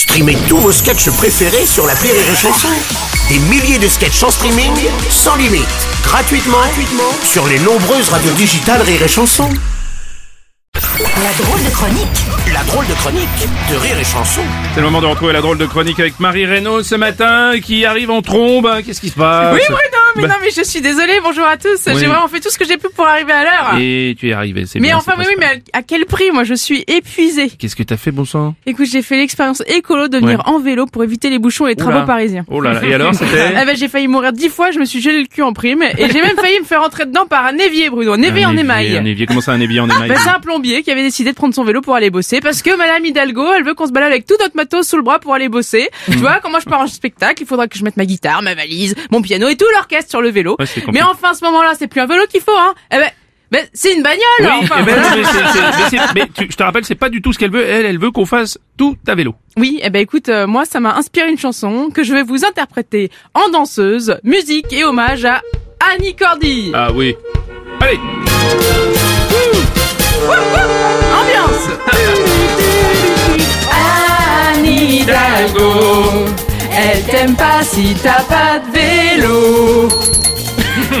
Streamez tous vos sketchs préférés sur la Rire et Chanson. Des milliers de sketchs en streaming, sans limite, gratuitement, gratuitement sur les nombreuses radios digitales Rire et Chanson. La drôle de chronique La drôle de chronique de Rire et Chanson. C'est le moment de retrouver la drôle de chronique avec Marie Reynaud ce matin qui arrive en trombe. Qu'est-ce qui se passe? Oui, non, mais Bah. non, mais je suis désolée. Bonjour à tous. Oui. J'ai vraiment fait tout ce que j'ai pu pour arriver à l'heure. Et tu es arrivé, c'est Mais bien, enfin, oui, mais à à quel prix Moi, je suis épuisée. Qu'est-ce que t'as fait, bon sang Écoute, j'ai fait l'expérience écolo de venir Ouais. en vélo pour éviter les bouchons et les Oula. travaux parisiens. Oh là là, et alors, c'était Eh ben, j'ai failli mourir dix fois, je me suis gelé le cul en prime, et j'ai même failli me faire rentrer dedans par un évier, Bruno. Un évier Un en évier, émail. Un évier, comment ça, un évier en émail Ben, c'est un plombier qui avait décidé de prendre son vélo pour aller bosser parce que Madame Hidalgo, elle veut qu'on se balade avec tout notre matos sous le bras pour aller bosser. Hmm. Tu vois, quand moi je pars en spectacle, il faudra que je mette ma guitare, ma valise, mon piano et tout l'orchestre sur le vélo. Ouais, mais enfin, à ce moment-là, c'est plus un vélo qu'il faut, hein. Eh ben, ben c'est une bagnole, Oui, enfin. ben, voilà. mais, tu- je te rappelle, c'est pas du tout ce qu'elle veut. Elle, elle veut qu'on fasse tout à vélo. Oui, eh ben écoute, euh, moi ça m'a inspiré une chanson que je vais vous interpréter en danseuse, musique et hommage à Annie Cordy. Ah oui. Allez t'aime pas si t'as pas de vélo.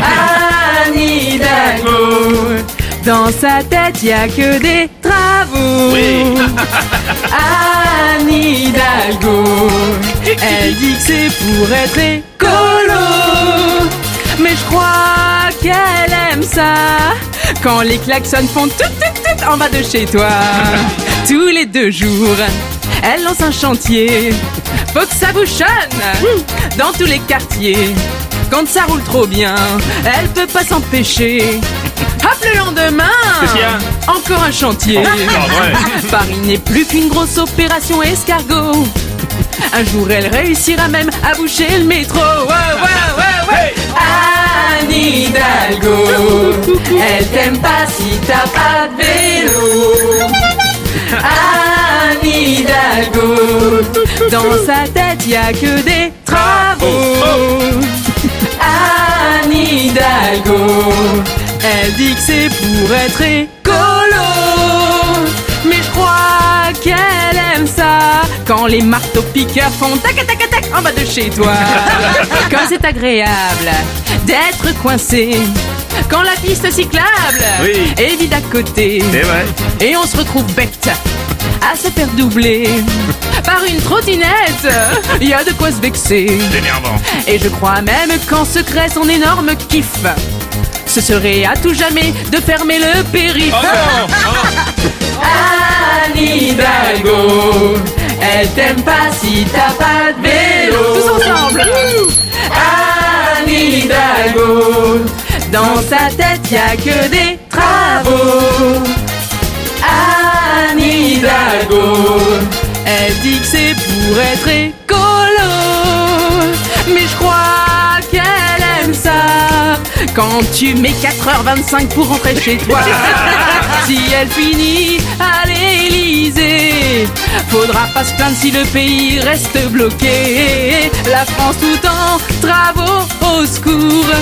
Annie Hidalgo, dans sa tête y a que des travaux. Oui. Annie Hidalgo, elle dit que c'est pour être écolo. Mais je crois qu'elle aime ça quand les klaxons font tout tout tout en bas de chez toi. Tous les deux jours, elle lance un chantier. Faut que ça bouchonne dans tous les quartiers. Quand ça roule trop bien, elle peut pas s'empêcher. Hop le lendemain, encore un chantier. Ah. Paris n'est plus qu'une grosse opération escargot. Un jour elle réussira même à boucher le métro. Anne Hidalgo, elle t'aime pas si t'as pas de vélo. Anne Hidalgo, dans sa tête y a que des travaux. Anne Hidalgo, elle dit que c'est pour être écolo. Mais je crois qu'elle aime ça quand les marteaux piqueurs font tac tac tac tac en bas de chez toi. Quand c'est agréable d'être coincé. Quand la piste cyclable Oui. est vide à côté. Et on se retrouve bête à se faire doubler par une trottinette. Il y a de quoi se vexer. Et je crois même qu'en secret son énorme kiff Ce serait à tout jamais de fermer le périph' Oh non oh. Anne Hidalgo Elle t'aime pas si t'as pas de Dans sa tête y a que des travaux. Anne Hidalgo Elle dit que c'est pour être écolo Quand tu mets 4h25 pour rentrer chez toi. Si elle finit à l'Élysée Faudra pas se plaindre si le pays reste bloqué. La France tout en travaux au secours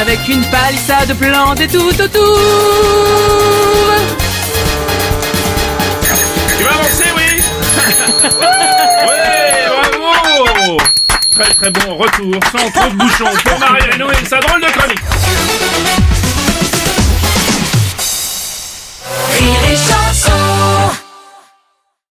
Avec une palissade plantée tout autour. Tu vas avancer, oui. Ouais, bravo. Très très bon retour, sans trop de bouchons. Pour Marie Reynaud et sa drôle de chronique.